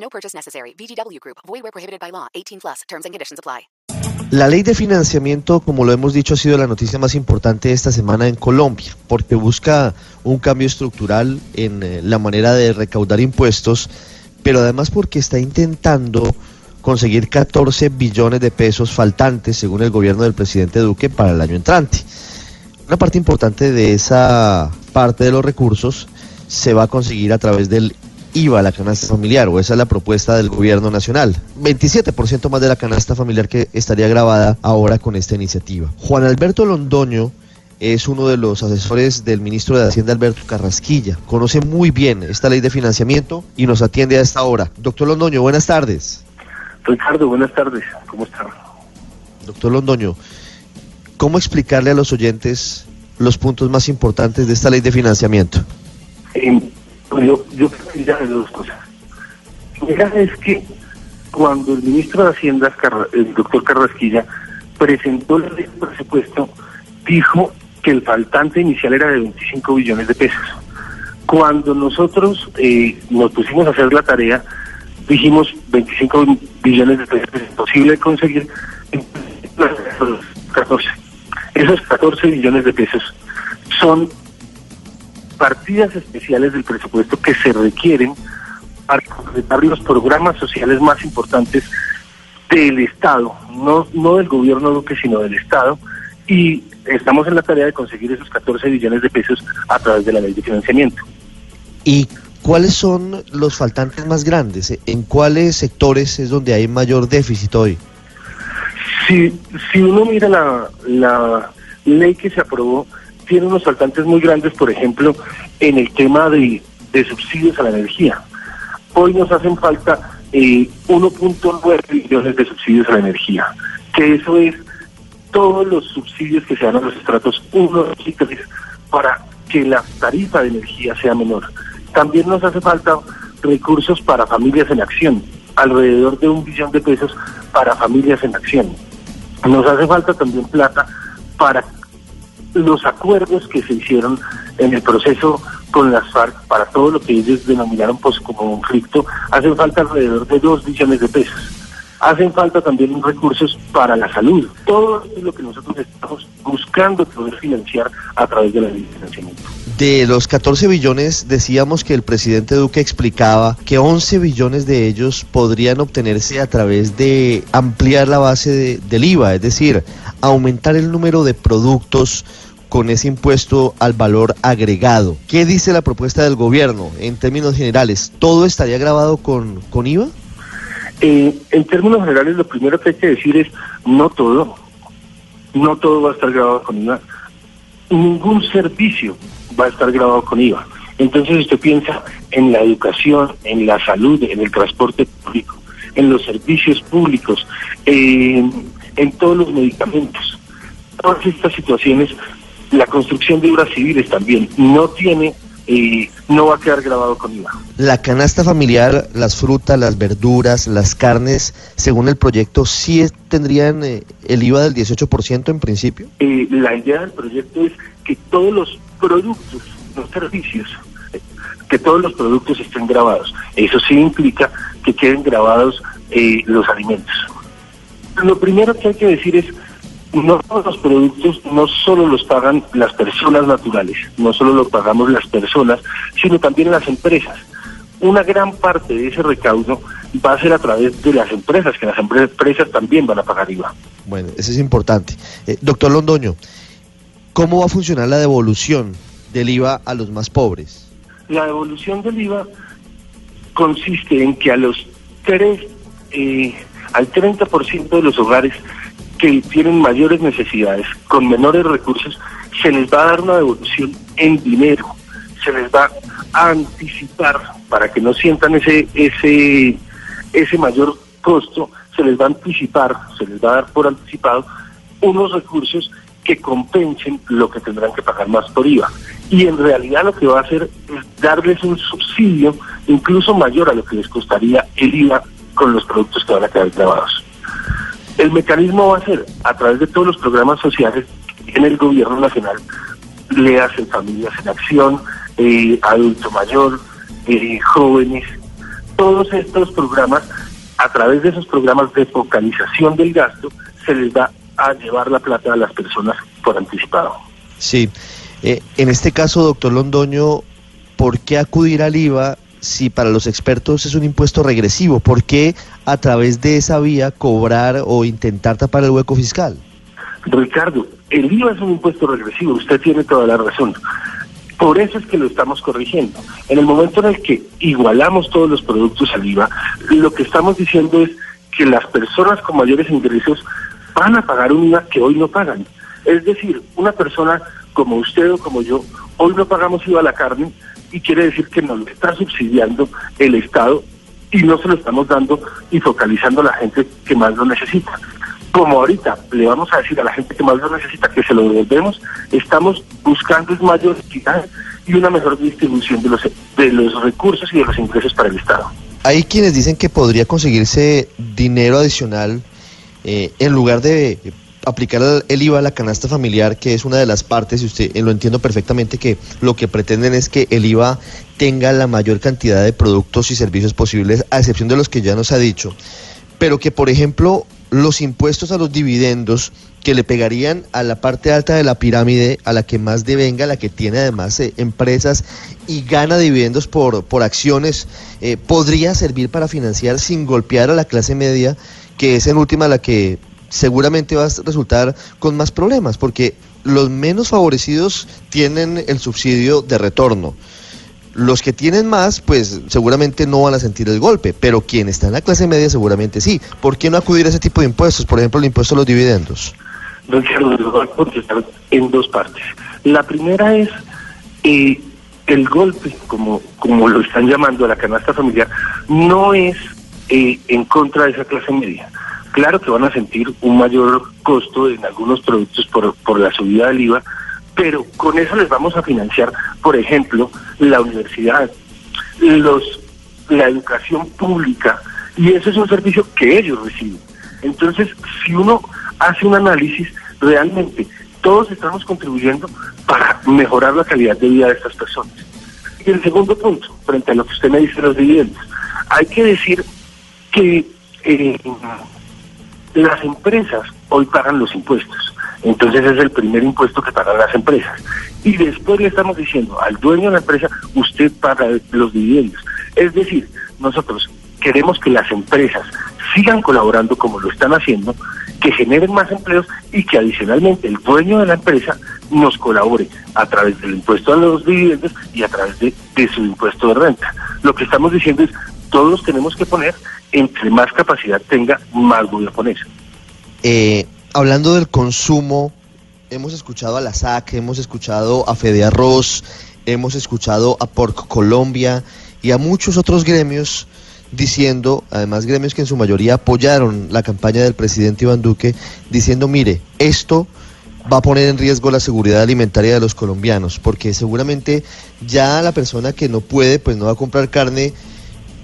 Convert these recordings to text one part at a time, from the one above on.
No purchase necessary. VGW Group. Void where prohibited by law. 18 plus. Terms and conditions apply. La ley de financiamiento, como lo hemos dicho, ha sido la noticia más importante esta semana en Colombia, porque busca un cambio estructural en eh, la manera de recaudar impuestos, pero además porque está intentando conseguir 14 billones de pesos faltantes, según el gobierno del presidente Duque, para el año entrante. Una parte importante de esa parte de los recursos se va a conseguir a través del IVA, la canasta familiar, o esa es la propuesta del gobierno nacional. 27% más de la canasta familiar que estaría grabada ahora con esta iniciativa. Juan Alberto Londoño es uno de los asesores del ministro de Hacienda Alberto Carrasquilla. Conoce muy bien esta ley de financiamiento y nos atiende a esta hora. Doctor Londoño, buenas tardes. Ricardo, buenas tardes. ¿Cómo está? Doctor Londoño, ¿cómo explicarle a los oyentes los puntos más importantes de esta ley de financiamiento? Eh, yo, yo creo que dos cosas. Primera es que cuando el ministro de Hacienda, el doctor Carrasquilla, presentó de presupuesto, dijo que el faltante inicial era de 25 billones de pesos. Cuando nosotros eh, nos pusimos a hacer la tarea, dijimos 25 billones de pesos es imposible conseguir 14. Esos 14 billones de pesos son partidas especiales del presupuesto que se requieren para completar los programas sociales más importantes del Estado, no, no del gobierno Duque, sino del Estado, y estamos en la tarea de conseguir esos 14 billones de pesos a través de la ley de financiamiento. ¿Y cuáles son los faltantes más grandes? ¿En cuáles sectores es donde hay mayor déficit hoy? Si, si uno mira la, la ley que se aprobó, tiene unos faltantes muy grandes, por ejemplo, en el tema de, subsidios a la energía. Hoy nos hacen falta eh, 1.9 billones de subsidios a la energía, que eso es todos los subsidios que se dan a los estratos 1, y 3 para que la tarifa de energía sea menor. También nos hace falta recursos para familias en acción, alrededor de un billón de pesos para familias en acción. Nos hace falta también plata para los acuerdos que se hicieron en el proceso con las FARC para todo lo que ellos denominaron pues, como conflicto, hacen falta alrededor de dos billones de pesos. Hacen falta también recursos para la salud. Todo es lo que nosotros estamos buscando poder financiar a través de la ley de financiamiento. De los 14 billones, decíamos que el presidente Duque explicaba que 11 billones de ellos podrían obtenerse a través de ampliar la base del IVA, es decir, aumentar el número de productos con ese impuesto al valor agregado. ¿Qué dice la propuesta del gobierno en términos generales? ¿Todo estaría grabado con, con IVA? Eh, en términos generales, lo primero que hay que decir es no todo, no todo va a estar grabado con IVA. Ningún servicio va a estar grabado con IVA. Entonces usted piensa en la educación, en la salud, en el transporte público, en los servicios públicos, en todos los medicamentos. Todas estas situaciones, la construcción de obras civiles también no tiene eh, no va a quedar grabado con IVA. La canasta familiar, las frutas, las verduras, las carnes, según el proyecto, ¿sí tendrían eh, el IVA del 18% en principio? Eh, la idea del proyecto es que todos los productos, los servicios, que todos los productos estén grabados. Eso sí implica que queden grabados los alimentos. Lo primero que hay que decir es no todos los productos no solo los pagan las personas naturales, no solo lo pagamos las personas, sino también las empresas. Una gran parte de ese recaudo va a ser a través de las empresas, que las empresas también van a pagar IVA. Bueno, eso es importante. Eh, doctor Londoño, ¿cómo va a funcionar la devolución del IVA a los más pobres? La devolución del IVA consiste en que a los tres, eh, al 30% de los hogares que tienen mayores necesidades, con menores recursos, se les va a dar una devolución en dinero, se les va a anticipar para que no sientan ese ese ese mayor costo se les va a anticipar, se les va a dar por anticipado unos recursos que compensen lo que tendrán que pagar más por IVA. Y en realidad lo que va a hacer es darles un subsidio incluso mayor a lo que les costaría el IVA con los productos que van a quedar grabados. El mecanismo va a ser a través de todos los programas sociales en el gobierno nacional, le hacen Familias en Acción, eh, Adulto Mayor, eh, Jóvenes, todos estos programas, a través de esos programas de focalización del gasto, se les va a llevar la plata a las personas por anticipado. Sí. Eh, en este caso, doctor Londoño, ¿por qué acudir al IVA si para los expertos es un impuesto regresivo? ¿Por qué a través de esa vía cobrar o intentar tapar el hueco fiscal? Ricardo, el IVA es un impuesto regresivo, usted tiene toda la razón. Por eso es que lo estamos corrigiendo. En el momento en el que igualamos todos los productos al IVA, lo que estamos diciendo es que las personas con mayores ingresos van a pagar un IVA que hoy no pagan. Es decir, una persona como usted o como yo, hoy no pagamos IVA a la carne y quiere decir que nos lo está subsidiando el Estado y no se lo estamos dando y focalizando a la gente que más lo necesita. Como ahorita le vamos a decir a la gente que más lo necesita que se lo devolvemos, estamos buscando mayor equidad y una mejor distribución de los, de los recursos y de los ingresos para el Estado. Hay quienes dicen que podría conseguirse dinero adicional eh, en lugar de aplicar el IVA a la canasta familiar, que es una de las partes, y usted eh, lo entiendo perfectamente, que lo que pretenden es que el IVA tenga la mayor cantidad de productos y servicios posibles, a excepción de los que ya nos ha dicho, pero que, por ejemplo, los impuestos a los dividendos que le pegarían a la parte alta de la pirámide, a la que más devenga, la que tiene además eh, empresas y gana dividendos por, por acciones, podría servir para financiar sin golpear a la clase media, que es en última la que seguramente va a resultar con más problemas, porque los menos favorecidos tienen el subsidio de retorno. Los que tienen más, pues seguramente no van a sentir el golpe, pero quien está en la clase media seguramente sí. ¿Por qué no acudir a ese tipo de impuestos? Por ejemplo, el impuesto a los dividendos. Lo voy a contestar en dos partes. La primera es eh, el golpe, como, como lo están llamando a la canasta familiar, no es eh, en contra de esa clase media. Claro que van a sentir un mayor costo en algunos productos por, por la subida del IVA, pero con eso les vamos a financiar, por ejemplo, la universidad, los, la educación pública, y ese es un servicio que ellos reciben. Entonces, si uno hace un análisis, realmente todos estamos contribuyendo para mejorar la calidad de vida de estas personas. Y el segundo punto, frente a lo que usted me dice de los dividendos, hay que decir que eh, las empresas hoy pagan los impuestos. Entonces es el primer impuesto que pagan las empresas. Y después le estamos diciendo al dueño de la empresa, usted paga los dividendos. Es decir, nosotros queremos que las empresas sigan colaborando como lo están haciendo, que generen más empleos y que adicionalmente el dueño de la empresa nos colabore a través del impuesto a los dividendos y a través de, de su impuesto de renta. Lo que estamos diciendo es, todos tenemos que poner, entre más capacidad tenga, más voy a poner. Eh, hablando del consumo, hemos escuchado a la SAC, hemos escuchado a Fede Arroz, hemos escuchado a Porc Colombia y a muchos otros gremios diciendo, además gremios que en su mayoría apoyaron la campaña del presidente Iván Duque, diciendo, mire, esto va a poner en riesgo la seguridad alimentaria de los colombianos, porque seguramente ya la persona que no puede, pues no va a comprar carne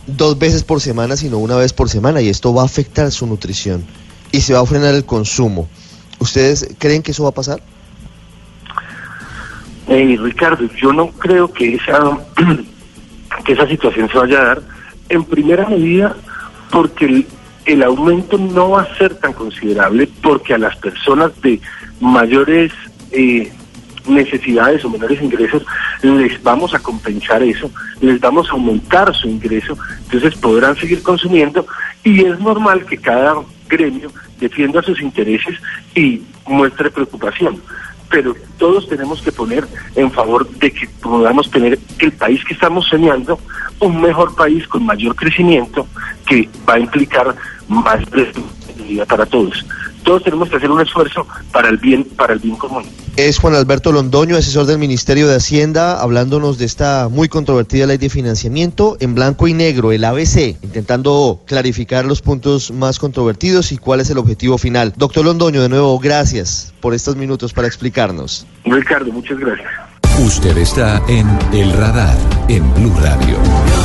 dos veces por semana, sino una vez por semana, y esto va a afectar su nutrición y se va a frenar el consumo. ¿Ustedes creen que eso va a pasar? Eh, Ricardo, yo no creo que esa, que esa situación se vaya a dar en primera medida porque el, el aumento no va a ser tan considerable porque a las personas de mayores eh, necesidades o menores ingresos les vamos a compensar eso, les vamos a aumentar su ingreso, entonces podrán seguir consumiendo y es normal que cada gremio defienda sus intereses y muestre preocupación. Pero todos tenemos que poner en favor de que podamos tener el país que estamos soñando, un mejor país con mayor crecimiento que va a implicar más vida para todos. Todos tenemos que hacer un esfuerzo para el bien, para el bien común. Es Juan Alberto Londoño, asesor del Ministerio de Hacienda, hablándonos de esta muy controvertida ley de financiamiento en blanco y negro, el ABC, intentando clarificar los puntos más controvertidos y cuál es el objetivo final. Doctor Londoño, de nuevo, gracias por estos minutos para explicarnos. Ricardo, muchas gracias. Usted está en El Radar, en Blue Radio.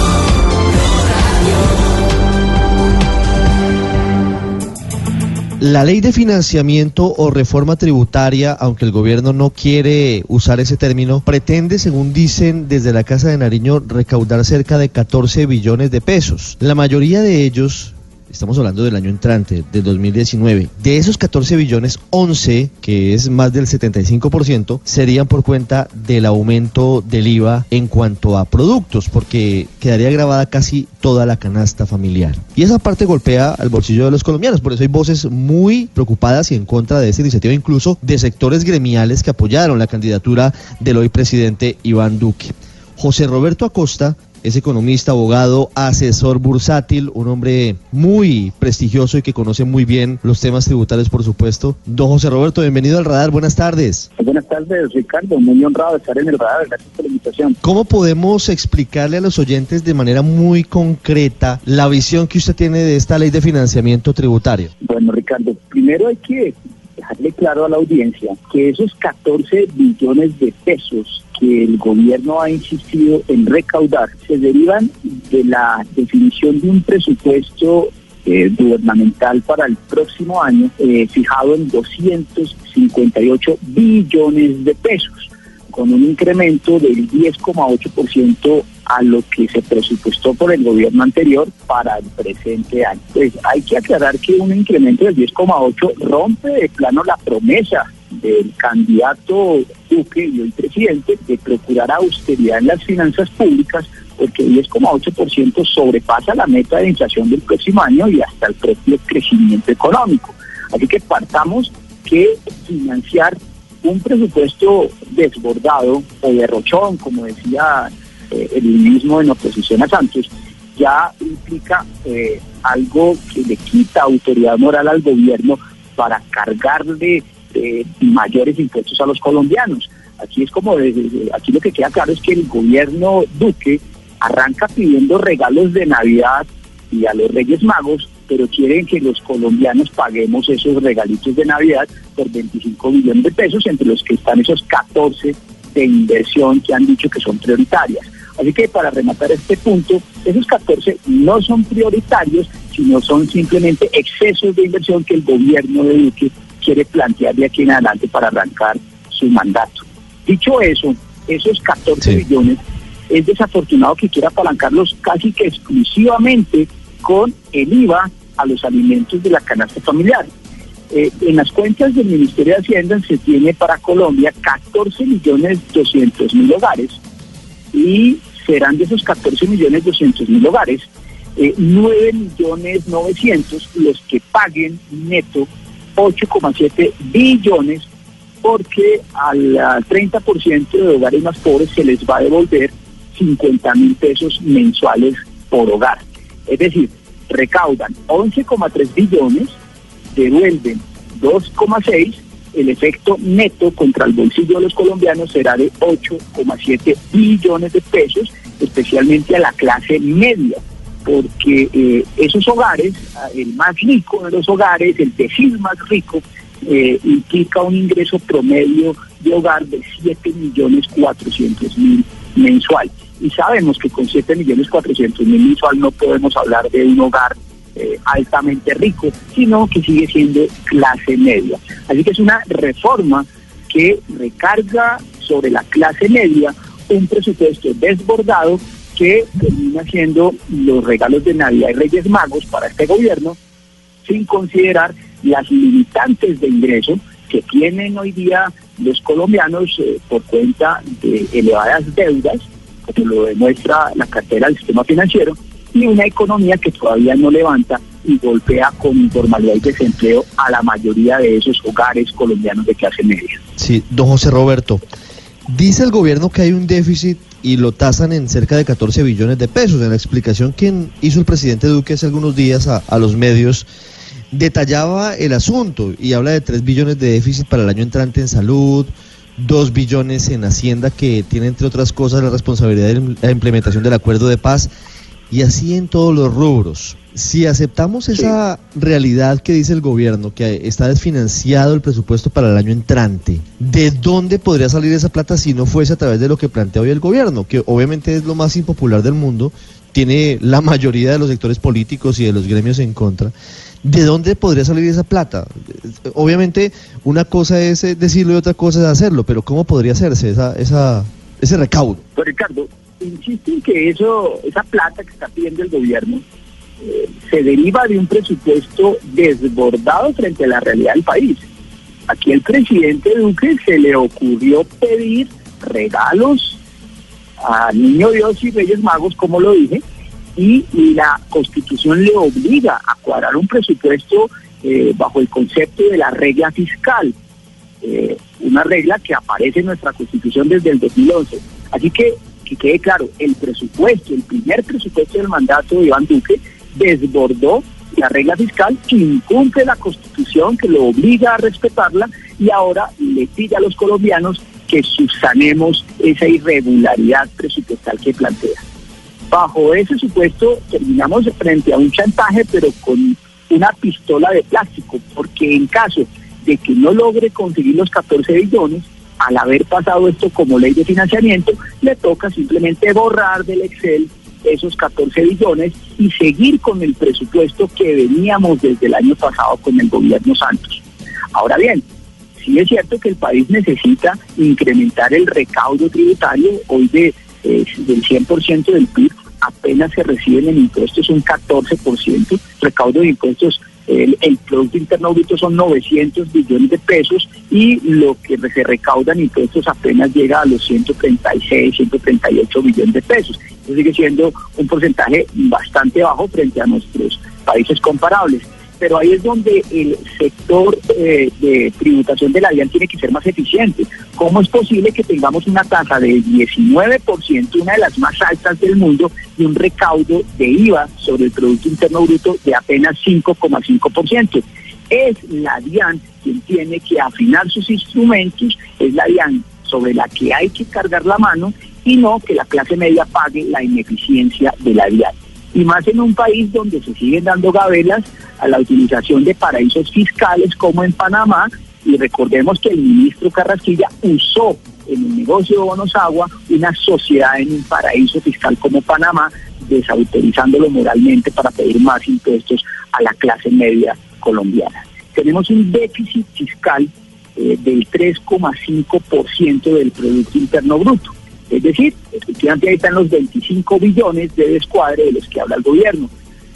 La ley de financiamiento o reforma tributaria, aunque el gobierno no quiere usar ese término, pretende, según dicen desde la Casa de Nariño, recaudar cerca de 14 billones de pesos. La mayoría de ellos estamos hablando del año entrante, del 2019, de esos 14 billones, 11, que es más del 75%, serían por cuenta del aumento del IVA en cuanto a productos, porque quedaría grabada casi toda la canasta familiar. Y esa parte golpea al bolsillo de los colombianos, por eso hay voces muy preocupadas y en contra de esta iniciativa, incluso de sectores gremiales que apoyaron la candidatura del hoy presidente Iván Duque. José Roberto Acosta es economista, abogado, asesor bursátil, un hombre muy prestigioso y que conoce muy bien los temas tributarios, por supuesto. Don José Roberto, bienvenido al radar, buenas tardes. Buenas tardes, Ricardo, muy honrado de estar en el radar, gracias por la invitación. ¿Cómo podemos explicarle a los oyentes de manera muy concreta la visión que usted tiene de esta ley de financiamiento tributario? Bueno, Ricardo, primero hay que dejarle claro a la audiencia que esos 14 billones de pesos que el gobierno ha insistido en recaudar se derivan de la definición de un presupuesto eh, gubernamental para el próximo año eh, fijado en 258 billones de pesos, con un incremento del 10,8% a lo que se presupuestó por el gobierno anterior para el presente año. Pues hay que aclarar que un incremento del 10,8 rompe de plano la promesa del candidato Duque y hoy presidente de procurar austeridad en las finanzas públicas porque 10,8% sobrepasa la meta de inflación del próximo año y hasta el propio crecimiento económico. Así que partamos que financiar un presupuesto desbordado o derrochón, como decía eh, el mismo en oposición a Santos, ya implica eh, algo que le quita autoridad moral al gobierno para cargarle eh, mayores impuestos a los colombianos. Aquí es como, aquí lo que queda claro es que el gobierno Duque arranca pidiendo regalos de Navidad y a los Reyes Magos, pero quieren que los colombianos paguemos esos regalitos de Navidad por 25 millones de pesos, entre los que están esos 14 de inversión que han dicho que son prioritarias. Así que para rematar este punto, esos 14 no son prioritarios, sino son simplemente excesos de inversión que el gobierno de Duque quiere plantear de aquí en adelante para arrancar su mandato. Dicho eso, esos 14 billones es desafortunado que quiera apalancarlos casi que exclusivamente con el IVA a los alimentos de la canasta familiar. Eh, en las cuentas del Ministerio de Hacienda se tiene para Colombia 14 millones 200 mil hogares y serán de esos 14 millones 200 mil hogares, 9 eh, millones 900 los que paguen neto 8,7 billones porque al 30% de hogares más pobres se les va a devolver 50 mil pesos mensuales por hogar. Es decir, recaudan 11,3 billones, devuelven 2,6, el efecto neto contra el bolsillo de los colombianos será de 8,7 billones de pesos, especialmente a la clase media, porque eh, esos hogares, el más rico de los hogares, el decil más rico, eh, implica un ingreso promedio de hogar de 7 millones 400 mil mensual. Y sabemos que con 7 millones 400 mil mensual no podemos hablar de un hogar eh, altamente rico, sino que sigue siendo clase media. Así que es una reforma que recarga sobre la clase media un presupuesto desbordado que termina siendo los regalos de Navidad y Reyes Magos para este gobierno, sin considerar las limitantes de ingreso que tienen hoy día los colombianos eh, por cuenta de elevadas deudas, como lo demuestra la cartera del sistema financiero, y una economía que todavía no levanta y golpea con informalidad y desempleo a la mayoría de esos hogares colombianos de clase media. Sí, don José Roberto, dice el gobierno que hay un déficit y lo tasan en cerca de 14 billones de pesos. En la explicación que hizo el presidente Duque hace algunos días a, a los medios, detallaba el asunto y habla de 3 billones de déficit para el año entrante en salud, dos billones en Hacienda que tiene entre otras cosas la responsabilidad de la implementación del acuerdo de paz y así en todos los rubros. Si aceptamos esa realidad que dice el gobierno, que está desfinanciado el presupuesto para el año entrante, ¿de dónde podría salir esa plata si no fuese a través de lo que plantea hoy el gobierno? Que obviamente es lo más impopular del mundo, tiene la mayoría de los sectores políticos y de los gremios en contra. ¿De dónde podría salir esa plata? Obviamente una cosa es eh, decirlo y otra cosa es hacerlo, pero ¿cómo podría hacerse esa, esa, ese recaudo? Pues Ricardo, insisto en que eso, esa plata que está pidiendo el gobierno se deriva de un presupuesto desbordado frente a la realidad del país. Aquí el presidente Duque se le ocurrió pedir regalos a Niño Dios y Reyes Magos, como lo dije, y, la Constitución le obliga a cuadrar un presupuesto eh, bajo el concepto de la regla fiscal, eh, una regla que aparece en nuestra Constitución desde el 2011. Así que, que quede claro, el presupuesto, el primer presupuesto del mandato de Iván Duque, desbordó la regla fiscal, incumple la constitución que lo obliga a respetarla y ahora le pide a los colombianos que subsanemos esa irregularidad presupuestal que plantea. Bajo ese supuesto terminamos frente a un chantaje, pero con una pistola de plástico, porque en caso de que no logre conseguir los 14 billones, al haber pasado esto como ley de financiamiento, le toca simplemente borrar del Excel esos 14 billones y seguir con el presupuesto que veníamos desde el año pasado con el gobierno Santos. Ahora bien, sí es cierto que el país necesita incrementar el recaudo tributario, hoy de, eh, del 100% del PIB apenas se reciben en impuestos un 14%, recaudo de impuestos el, Producto Interno Bruto son 900 billones de pesos y lo que se recauda en impuestos apenas llega a los 136, 138 billones de pesos. Eso sigue siendo un porcentaje bastante bajo frente a nuestros países comparables pero ahí es donde el sector eh, de tributación de la DIAN tiene que ser más eficiente. ¿Cómo es posible que tengamos una tasa de 19%, una de las más altas del mundo, y un recaudo de IVA sobre el Producto Interno Bruto de apenas 5,5%? Es la DIAN quien tiene que afinar sus instrumentos, es la DIAN sobre la que hay que cargar la mano y no que la clase media pague la ineficiencia de la DIAN y más en un país donde se siguen dando gabelas a la utilización de paraísos fiscales como en Panamá, y recordemos que el ministro Carrasquilla usó en el negocio de Bonos Agua una sociedad en un paraíso fiscal como Panamá, desautorizándolo moralmente para pedir más impuestos a la clase media colombiana. Tenemos un déficit fiscal eh, del 3,5% del Producto Interno Bruto. Es decir, efectivamente ahí están los 25 billones de descuadre de los que habla el gobierno,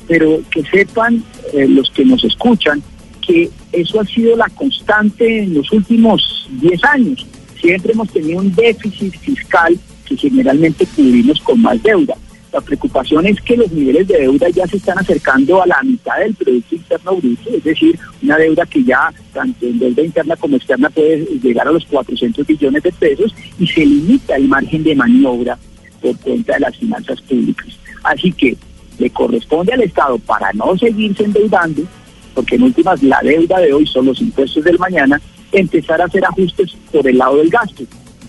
pero que sepan eh, los que nos escuchan que eso ha sido la constante en los últimos 10 años. Siempre hemos tenido un déficit fiscal que generalmente cubrimos con más deuda. La preocupación es que los niveles de deuda ya se están acercando a la mitad del Producto Interno Bruto, es decir, una deuda que ya tanto en deuda interna como externa puede llegar a los 400 billones de pesos y se limita el margen de maniobra por cuenta de las finanzas públicas. Así que le corresponde al Estado para no seguirse endeudando, porque en últimas la deuda de hoy son los impuestos del mañana, empezar a hacer ajustes por el lado del gasto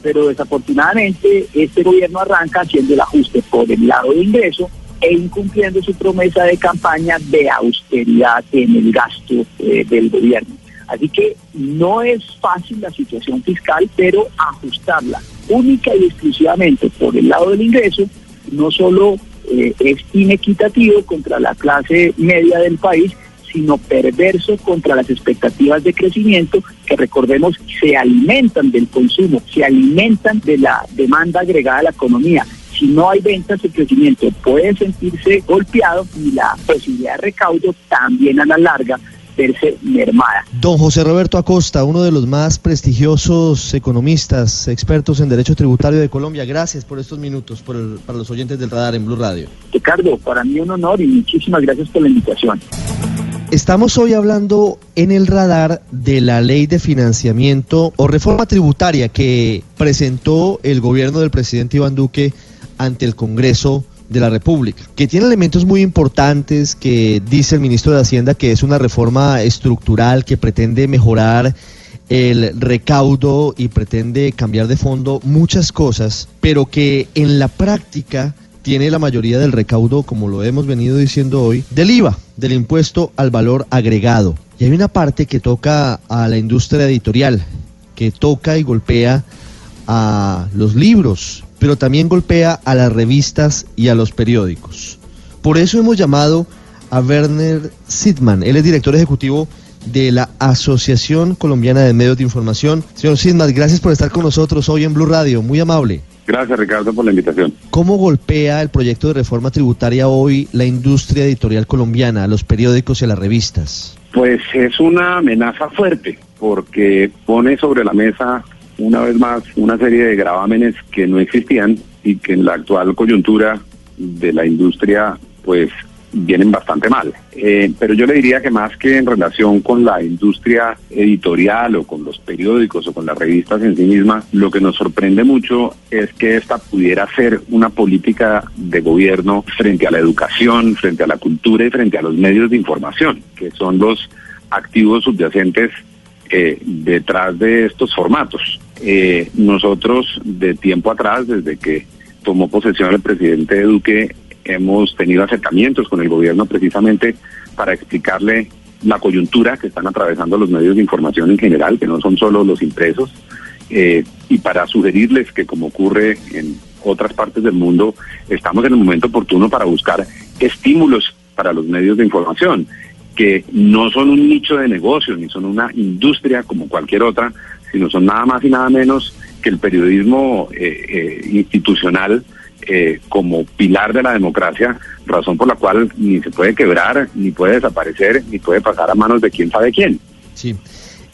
pero desafortunadamente este gobierno arranca haciendo el ajuste por el lado de ingreso e incumpliendo su promesa de campaña de austeridad en el gasto eh, del gobierno. Así que no es fácil la situación fiscal, pero ajustarla única y exclusivamente por el lado del ingreso no solo eh, es inequitativo contra la clase media del país, sino perverso contra las expectativas de crecimiento que recordemos se alimentan del consumo, se alimentan de la demanda agregada a la economía. Si no hay ventas, el crecimiento puede sentirse golpeado y la posibilidad de recaudo también a la larga verse mermada. Don José Roberto Acosta, uno de los más prestigiosos economistas, expertos en derecho tributario de Colombia, gracias por estos minutos para los oyentes del radar en Blue Radio. Ricardo, para mí un honor y muchísimas gracias por la invitación. Estamos hoy hablando en el radar de la ley de financiamiento o reforma tributaria que presentó el gobierno del presidente Iván Duque ante el Congreso de la República, que tiene elementos muy importantes, que dice el ministro de Hacienda que es una reforma estructural que pretende mejorar el recaudo y pretende cambiar de fondo muchas cosas, pero que en la práctica tiene la mayoría del recaudo, como lo hemos venido diciendo hoy, del IVA, del impuesto al valor agregado. Y hay una parte que toca a la industria editorial, que toca y golpea a los libros, pero también golpea a las revistas y a los periódicos. Por eso hemos llamado a Werner Sidman, él es director ejecutivo de la Asociación Colombiana de Medios de Información. Señor Sidman, gracias por estar con nosotros hoy en Blue Radio, muy amable. Gracias Ricardo por la invitación. ¿Cómo golpea el proyecto de reforma tributaria hoy la industria editorial colombiana, a los periódicos y a las revistas? Pues es una amenaza fuerte porque pone sobre la mesa una vez más una serie de gravámenes que no existían y que en la actual coyuntura de la industria pues vienen bastante mal. Eh, pero yo le diría que más que en relación con la industria editorial o con los periódicos o con las revistas en sí mismas, lo que nos sorprende mucho es que esta pudiera ser una política de gobierno frente a la educación, frente a la cultura y frente a los medios de información, que son los activos subyacentes eh, detrás de estos formatos. Eh, nosotros de tiempo atrás, desde que tomó posesión el presidente Duque, hemos tenido acercamientos con el gobierno precisamente para explicarle la coyuntura que están atravesando los medios de información en general, que no son solo los impresos, eh, y para sugerirles que como ocurre en otras partes del mundo, estamos en el momento oportuno para buscar estímulos para los medios de información, que no son un nicho de negocio, ni son una industria como cualquier otra, sino son nada más y nada menos que el periodismo eh, eh, institucional eh, como pilar de la democracia, razón por la cual ni se puede quebrar, ni puede desaparecer, ni puede pasar a manos de quién sabe quién. Sí.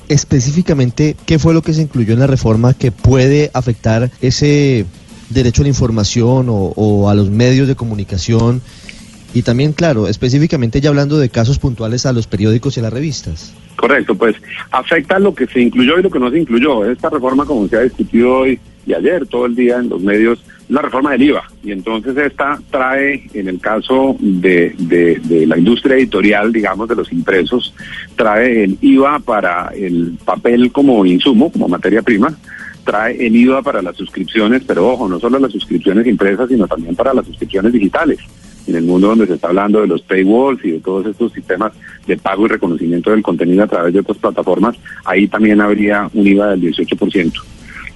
Específicamente, ¿qué fue lo que se incluyó en la reforma que puede afectar ese derecho a la información o, a los medios de comunicación? Y también, claro, específicamente ya hablando de casos puntuales a los periódicos y a las revistas. Correcto, pues afecta lo que se incluyó y lo que no se incluyó. Esta reforma, como se ha discutido hoy y ayer, todo el día en los medios, la reforma del IVA. Y entonces esta trae, en el caso de, de, la industria editorial, digamos, de los impresos, trae el IVA para el papel como insumo, como materia prima, trae el IVA para las suscripciones, pero ojo, no solo las suscripciones impresas, sino también para las suscripciones digitales. En el mundo donde se está hablando de los paywalls y de todos estos sistemas de pago y reconocimiento del contenido a través de otras plataformas, ahí también habría un IVA del 18%.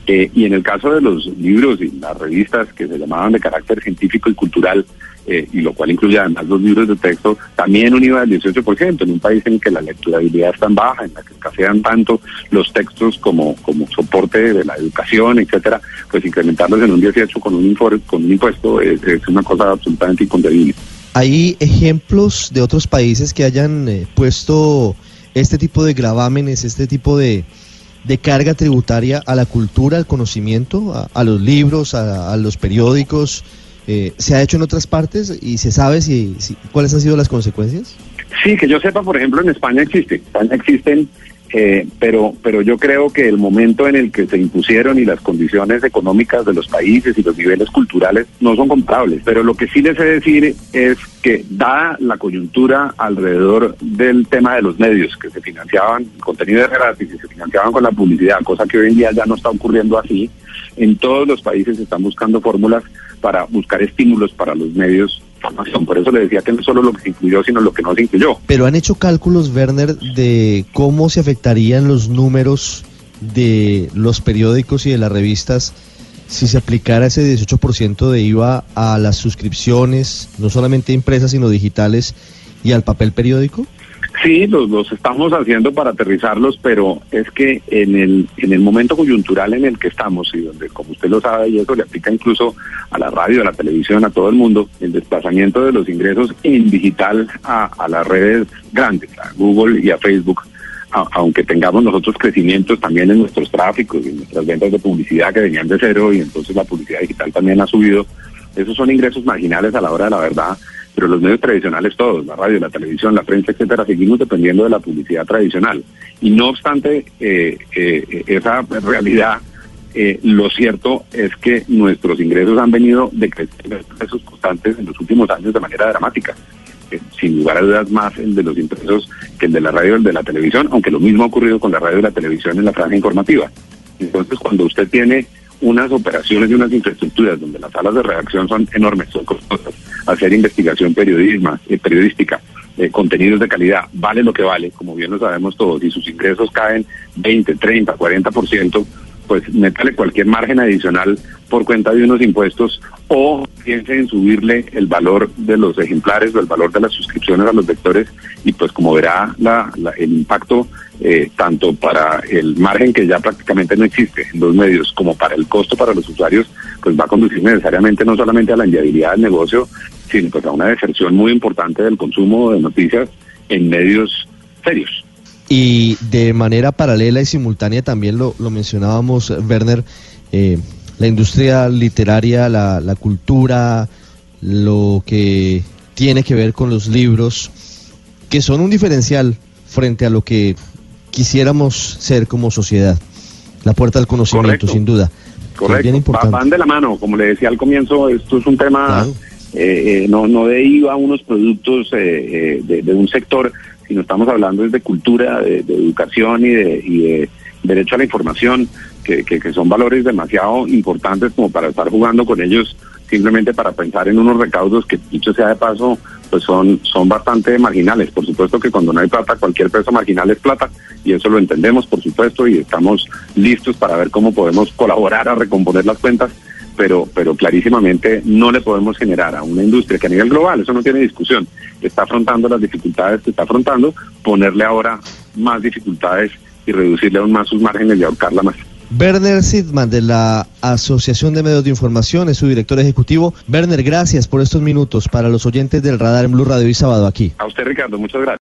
Eh, y en el caso de los libros y las revistas que se llamaban de carácter científico y cultural, eh, y lo cual incluye además los libros de texto, también un IVA del 18%, en un país en que la lecturabilidad es tan baja, en la que escasean tanto los textos como, como soporte de la educación, etcétera, pues incrementarlos en un 18 con un, con un impuesto es, una cosa absolutamente inconcebible. ¿Hay ejemplos de otros países que hayan eh, puesto este tipo de gravámenes, este tipo de de carga tributaria a la cultura, al conocimiento, a, los libros, a, los periódicos? Eh, ¿Se ha hecho en otras partes y se sabe si, cuáles han sido las consecuencias? Sí, que yo sepa, por ejemplo, en España existe. En España existen eh, pero, pero yo creo que el momento en el que se impusieron y las condiciones económicas de los países y los niveles culturales no son comparables. Pero lo que sí les he decir es que, dada la coyuntura alrededor del tema de los medios, que se financiaban, contenido de gratis y se financiaban con la publicidad, cosa que hoy en día ya no está ocurriendo así, en todos los países se están buscando fórmulas para buscar estímulos para los medios por eso le decía que no solo lo que se incluyó, sino lo que no se incluyó. Pero han hecho cálculos, Werner, de cómo se afectarían los números de los periódicos y de las revistas si se aplicara ese 18% de IVA a las suscripciones, no solamente impresas, sino digitales, y al papel periódico? Sí, los, los estamos haciendo para aterrizarlos, pero es que en el, en el momento coyuntural en el que estamos, y donde, como usted lo sabe, y eso le aplica incluso a la radio, a la televisión, a todo el mundo, el desplazamiento de los ingresos en digital a, a las redes grandes, a Google y a Facebook, aunque tengamos nosotros crecimientos también en nuestros tráficos y en nuestras ventas de publicidad que venían de cero y entonces la publicidad digital también ha subido, esos son ingresos marginales a la hora de la verdad pero los medios tradicionales todos, la radio, la televisión, la prensa, etcétera, seguimos dependiendo de la publicidad tradicional. Y no obstante eh, eh, esa realidad, eh, lo cierto es que nuestros ingresos han venido decreciendo constantes en los últimos años de manera dramática. eh, sin lugar a dudas más el de los impresos que el de la radio el de la televisión, aunque lo mismo ha ocurrido con la radio y la televisión en la franja informativa. Entonces, cuando usted tiene unas operaciones y unas infraestructuras donde las salas de redacción son enormes, son costosas, hacer investigación periodisma, eh, periodística, eh, contenidos de calidad, vale lo que vale, como bien lo sabemos todos, y sus ingresos caen 20, 30, 40%, pues métale cualquier margen adicional por cuenta de unos impuestos o piense en subirle el valor de los ejemplares o el valor de las suscripciones a los lectores y pues como verá la, el impacto eh, tanto para el margen que ya prácticamente no existe en los medios como para el costo para los usuarios pues va a conducir necesariamente no solamente a la inviabilidad del negocio sino pues a una deserción muy importante del consumo de noticias en medios serios. Y de manera paralela y simultánea también lo, lo mencionábamos, Werner, eh, la industria literaria, la, la cultura, lo que tiene que ver con los libros, que son un diferencial frente a lo que quisiéramos ser como sociedad. La puerta al conocimiento, sin duda. Correcto. Van de la mano, como le decía al comienzo, esto es un tema eh, eh, no, no de IVA a unos productos de, de, un sector, sino estamos hablando de cultura, de, educación y de, y de, derecho a la información, que, que, son valores demasiado importantes como para estar jugando con ellos simplemente para pensar en unos recaudos que, dicho sea de paso, pues son, son bastante marginales. Por supuesto que cuando no hay plata, cualquier peso marginal es plata, y eso lo entendemos, por supuesto, y estamos listos para ver cómo podemos colaborar a recomponer las cuentas, pero, pero clarísimamente no le podemos generar a una industria que a nivel global, eso no tiene discusión, está afrontando las dificultades que está afrontando, ponerle ahora más dificultades y reducirle aún más sus márgenes y ahorcarla más. Werner Sidman de la Asociación de Medios de Información es su director ejecutivo. Werner, gracias por estos minutos para los oyentes del Radar en Blue Radio y sábado aquí. A usted, Ricardo, muchas gracias.